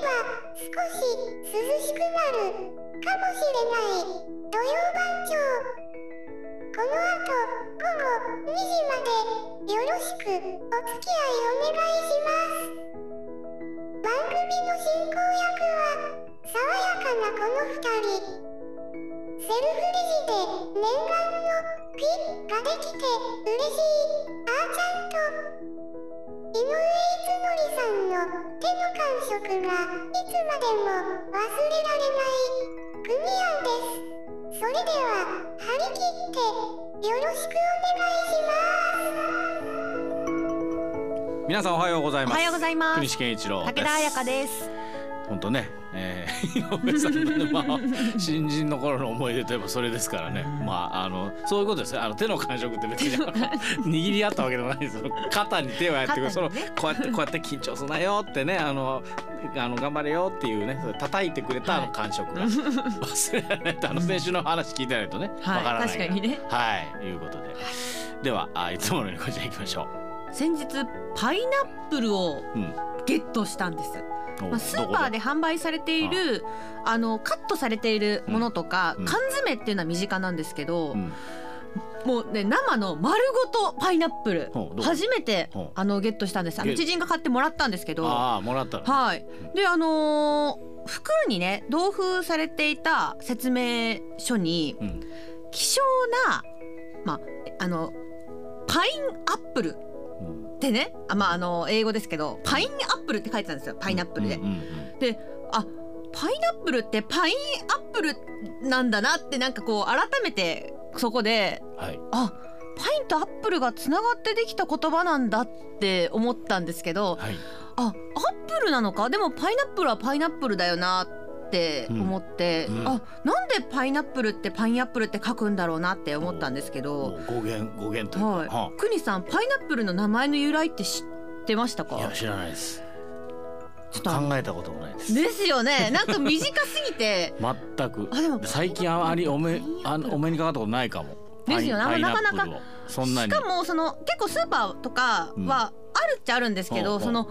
ば少し涼しくなるかもしれない土曜番長この後午後2時までよろしくお付き合いお願いします。番組の進行役は爽やかなこの二人。セルフレジで念願のピッができて嬉しいあーちゃんと井上さんの手の感触がいつまでも忘れられないクミアンですそれでは張り切ってよろしくお願いします皆さんおはようございます。おはようございます。国士健一郎です。武田彩香です本当ね、えー、井上さんのね、まあ、新人の頃の思い出といえばそれですからね、まああのそういうことですよ。あの手の感触って別に 握り合ったわけでもないです。よ肩に手をやってくる、そのこうやってこうやって緊張すなよってねあのあの頑張れよっていうね叩いてくれたあの感触が、忘れられないと。あの先週の話聞いてないとねわ、はいからない確かにね。はいいうことで、ではあいつものようにこちら行きましょ先日パイナップルをう。うんゲットしたんです、おまあ、スーパーで販売されているあのカットされているものとか、うん。缶詰っていうのは身近なんですけど、うん。もうね生の丸ごとパイナップルほうどこ？初めてあのゲットしたんです。あのゲ知人が買ってもらったんですけどああもらったの。はい。であのー袋にね同封されていた説明書にうん。希少なまああのパインアップルうんってねあまああの英語ですけどパインアップルって書いてたんですよパイナップルで。うんうんうんであパイナップルってパインアップルなんだなってなんかこう改めてそこではい。あパインとアップルがつながってできた言葉なんだって思ったんですけどはい。あアップルなのか？でもパイナップルはパイナップルだよなって思って、うん。うん。あなんでパイナップルってパインアップルって書くんだろうなって思ったんですけど、語源語源というか、はい。はクニさんパイナップルの名前の由来って知ってましたか？あいや知らないです。ちょっと考えたこともないです。ですよね。なんか短すぎて。全く。あでも最近あまりお目あのお目にかかったことないかも。ですよなかなか。そんなに。しかもその結構スーパーとかはあるっちゃあるんですけど、うんその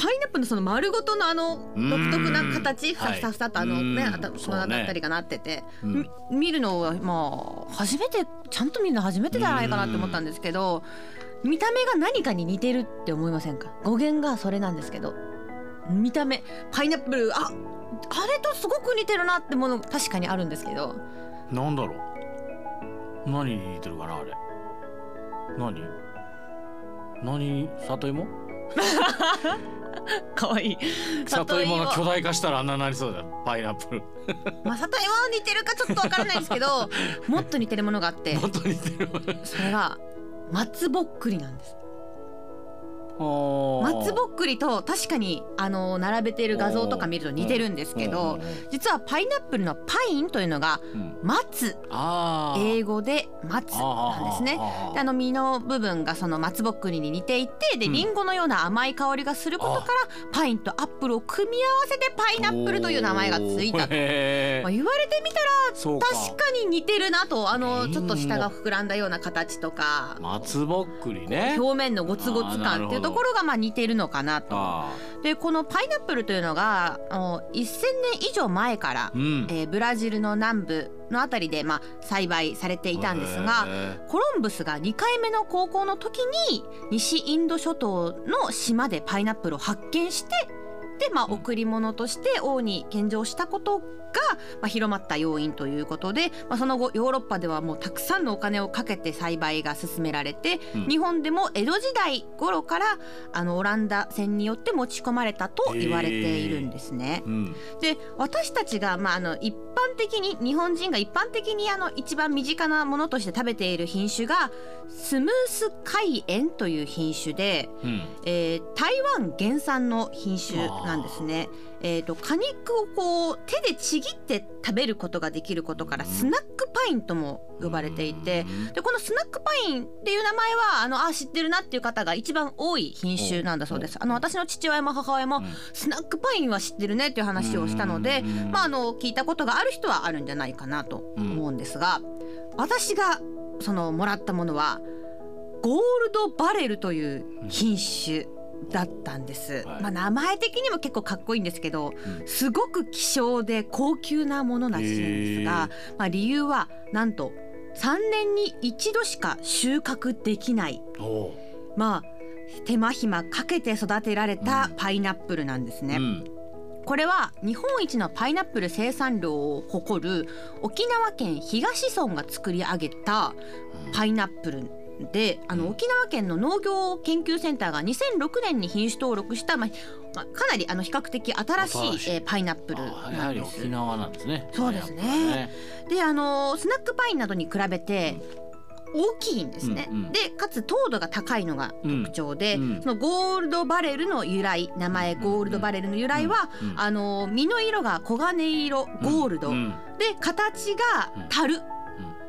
パイナップルのその丸ごとのあのうん。独特な形はい。ふさふさふさとあのねうん。あたそうね。だったりがなってて、見るのはまあ初めてちゃんと見るの初めてじゃないかなって思ったんですけど見た目が何かに似てるって思いませんか？語源がそれなんですけど。見た目パイナップルああれとすごく似てるなってもの確かにあるんですけど。なんだろう。何に似てるかなあれ。何？何？里芋？かわいい。里芋。が巨大化したらあんななりそうだよパイナップル。まあ里芋は似てるかちょっとわからないですけど もっと似てるものがあって。もっと似てるそれが松ぼっくりなんです。松松ぼっくりと確かにあの並べている画像とか見ると似てるんですけど実はパイナップルのパインというのが松あー。英語で松なんですね。であの実の部分がその松ぼっくりに似ていてでうん。リンゴのような甘い香りがすることからパインとアップルを組み合わせてパイナップルという名前がついたと。まあ、言われてみたら確かに似てるなとあのうんちょっと下が膨らんだような形とか。松ぼっくりね。表面のゴツゴツ感っていうところがまあ似てるのかなと。あでこのパイナップルというのがあの1000年以上前からー、うん。えーブラジルの南部のあたりでまあ栽培されていたんですがへコロンブスが2回目の航行の時に西インド諸島の島でパイナップルを発見してで、まあ、うん。贈り物として王に献上したことが、まあ、広まった要因ということで、まあ、その後ヨーロッパではもうたくさんのお金をかけて栽培が進められて、うん。日本でも江戸時代頃からあのオランダ船によって持ち込まれたと言われているんですね。うん。で私たちが、まあ、あの一般的に日本人が一般的にあの一番身近なものとして食べている品種がスムース海塩という品種で、うん。えー台湾原産の品種なんですね。えー、と果肉をこう手でちぎって食べることができることからうん。スナックパインとも呼ばれていてうんでこのスナックパインっていう名前はあのあ知ってるなっていう方が一番多い品種なんだそうです。あの私の父親も母親もスナックパインは知ってるねっていう話をしたので、うん。まあ、あの聞いたことがある人はあるんじゃないかなと思うんですが、私がそのもらったものはゴールドバレルという品種だったんです、はい。まあ名前的にも結構かっこいいんですけどうん。すごく希少で高級なものらしいんですが、まあ、理由はなんと3年に一度しか収穫できない。まあ手間暇かけて育てられたパイナップルなんですね。うん。これは日本一のパイナップル生産量を誇る沖縄県東村が作り上げたパイナップルであのうん。沖縄県の農業研究センターが2006年に品種登録した、まあまあ、かなりあの比較的新しいえーパイナップルなんです。沖縄なんですね。そうですね。ね。であのスナックパインなどに比べて大きいんですね。うんうん。でかつ糖度が高いのが特徴で、うん。そのゴールドバレルの由来名前ゴールドバレルの由来は、うんあの実の色が黄金色ゴールド、うんで形が樽、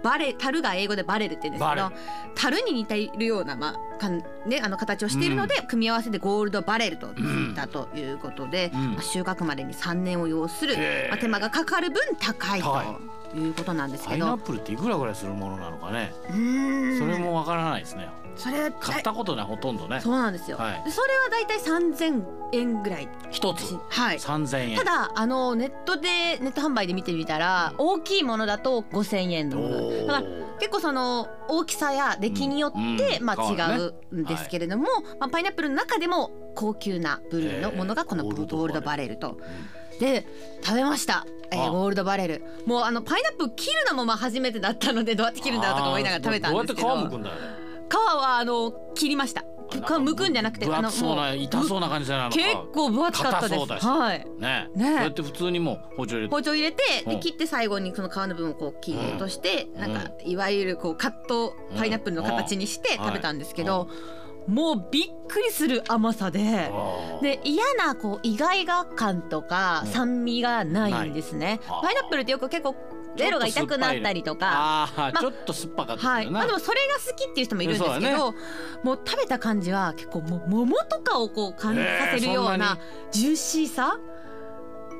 バレ樽が英語でバレルって言うんですけど樽に似ているような、まあかんね、あの形をしているので、組み合わせでゴールドバレルとついたということで、うん。まあ収穫までに3年を要する、まあ、手間がかかる分高いと。はいうことなんですパイナけど。ップルっていくらぐらいするものなのかね。うーん。それもわからないですね。それ買ったことないほとんどね。そうなんですよ、はい。でそれはだいたい3000円ぐらい。一つ。はい。三千円。ただあのネットでネット販売で見てみたら大きいものだと5000円のもの。だから結構その大きさや出来によって、まあうん。変わる違うんですけれども、まあ、パイナップルの中でも高級なブルーのものがこのゴールドバレル。と。で食べました、えーあ。ゴールドバレル。もうあのパイナップル切るのもまあ初めてだったのでどうやって切るんだろうとか思いながら食べたんですけど。どうやって皮むくんだよ。ね皮はあの切りました。皮むくんじゃなくて分あの厚そうな痛そうな感じじゃないの結構分厚かったです。硬そうだし。はい。ね。ね。そうやって普通にもう包丁入れて。包丁入れてうん。で切って最後にその皮の部分をこう切り落として、うん。なんかいわゆるこうカットパイナップルの形にしてうん。食べたんですけど、もうびっくりする甘さで。で嫌なこう意外が感とかうん。酸味がないんですね。パイナップルってよく結構ベロが痛くなったりとか。あちょっと酸っぱかったはい、よまあでもそれが好きっていう人もいるんですけど、もう食べた感じは結構もう桃とかをこう感じさせるようななジューシーさ、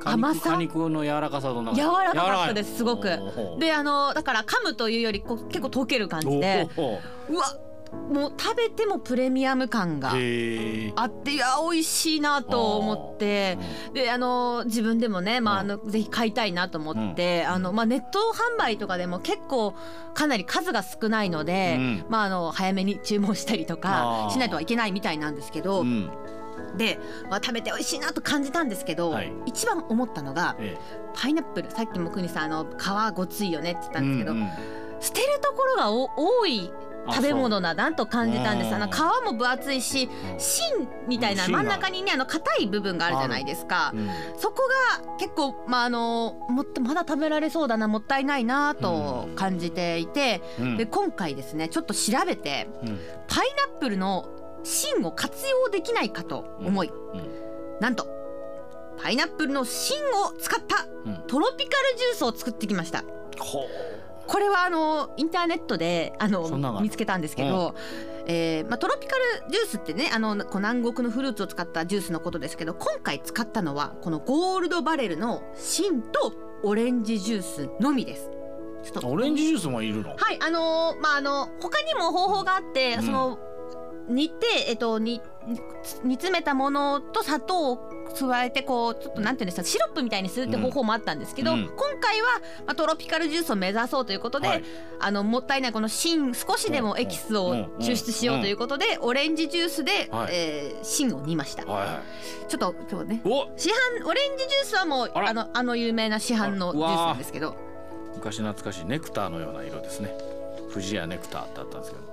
果甘さ？肉の柔らかさどんな感じ柔らかかったです柔すごく。であのだから噛むというよりこう結構溶ける感じで。うわもう食べてもプレミアム感があっていや美味しいなと思って。であの自分でもね、まあ、あのぜひ買いたいなと思って、あのまあ、ネット販売とかでも結構かなり数が少ないので、うん。まあ、あの早めに注文したりとかしないとはいけないみたいなんですけど、うん。で、まあ、食べて美味しいなと感じたんですけど、はい。一番思ったのがえパイナップルさっきも国さんあの皮ごついよねって言ったえんですけど、うんうん捨てるところがお多いあ食べ物だなと感じたんです。あの皮も分厚いしうん芯みたいな真ん中にねあの硬い部分があるじゃないですか。うん。そこが結構まああのもっとまだ食べられそうだなもったいないなと感じていてうん。で今回ですねちょっと調べてうん。パイナップルの芯を活用できないかと思いうん。なんとパイナップルの芯を使ったうん。トロピカルジュースを作ってきました。ほこれはあのインターネットであの見つけたんですけど、えーまあ、トロピカルジュースってねあのこう南国のフルーツを使ったジュースのことですけど今回使ったのはこのゴールドバレルの芯とオレンジジュースのみです。ちょっと。うオレンジジュースもいるの？はいあのーまああの他にも方法があって、うん。その煮てえっと煮煮詰めたものと砂糖を加えてこうちょっとなんていうんですかシロップみたいにするって方法もあったんですけど、うん。今回は、まあ、トロピカルジュースを目指そうということで、はい。あのもったいないこの芯少しでもエキスを抽出しようということで、オレンジジュースで、はい。えー芯を煮ました。はいはい。ちょっと今日ねお市販オレンジジュースはもうあのあの有名な市販のジュースなんですけど。昔懐かしいネクターのような色ですね。富士屋ネクターってあったんですけど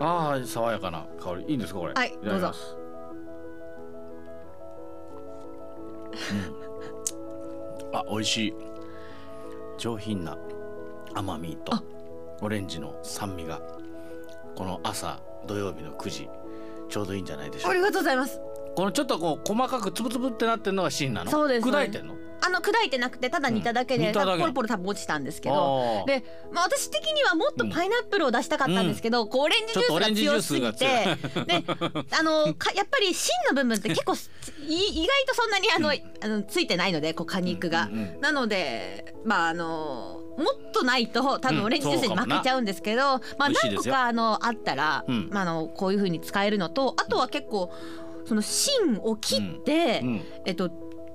ああ爽やかな香り。いいんですかこれ？はいただきます。うん。あ美味しい。上品な甘みとあ。オレンジの酸味がこの朝土曜日の9時ちょうどいいんじゃないでしょうか。ありがとうございます。このちょっとこう細かくつぶつぶってなってるのが芯なの？そうです。砕いてんの？あの砕いてなくてただ煮ただけで、うんポロポロ多分落ちたんです。けどで、まあ、私的にはもっとパイナップルを出したかったんですけど、こうオレンジジュースが強すぎてであのかやっぱり芯の部分って結構意外とそんなにあの、あのついてないのでこう果肉が。うんうんなのでまああのもっとないと多うん。分オレンジジュースに負けちゃうんですけど、まあ美味しいですよ。何個かあのあったら、うん。まああのこういう風に使えるのとあとは結構その芯を切って、うん。えっと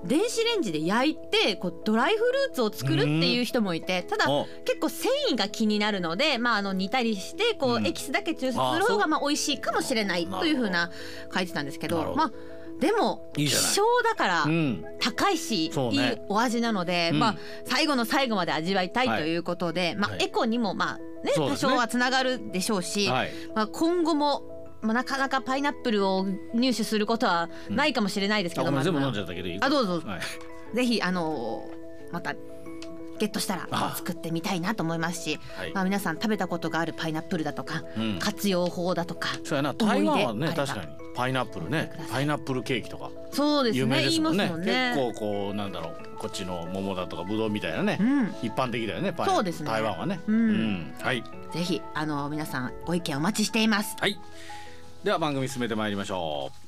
電子レンジで焼いてこうドライフルーツを作るっていう人もいてただお。結構繊維が気になるので、まあ、あの煮たりしてこう、うん。エキスだけ抽出する方がまあ美味しいかもしれないというふうな書いてたんですけどど。まあでも希少だからうん。高いし、いいそうね。お味なので、うん。まあ、最後の最後まで味わいたいはいとい。うことで、まあはい。エコにもまあね多少はつながるでしょうし、はい。まあ、今後も、まあ、なかなかパイナップルを入手することはないかもしれないですけど、まああ。全部飲んじまゃったけどいいあどうぞ。はい。ぜひあのーまたゲットしたらあ。作ってみたいなと思いますし、はい。まあ、皆さん食べたことがあるパイナップルだとか、うん。活用法だとかそうやな。台湾はね確かにパイナップルね。パイナップルケーキとか。そうです有名ね。言いますですもんね。もんね。結構こうなんだろう。こっちの桃だとかぶどうみたいなね、うん、一般的だよねパイ。ナそうですね。台湾はね、うん。はい。ぜひあの皆さんご意見お待ちしています。はいでは番組進めてまいりましょう。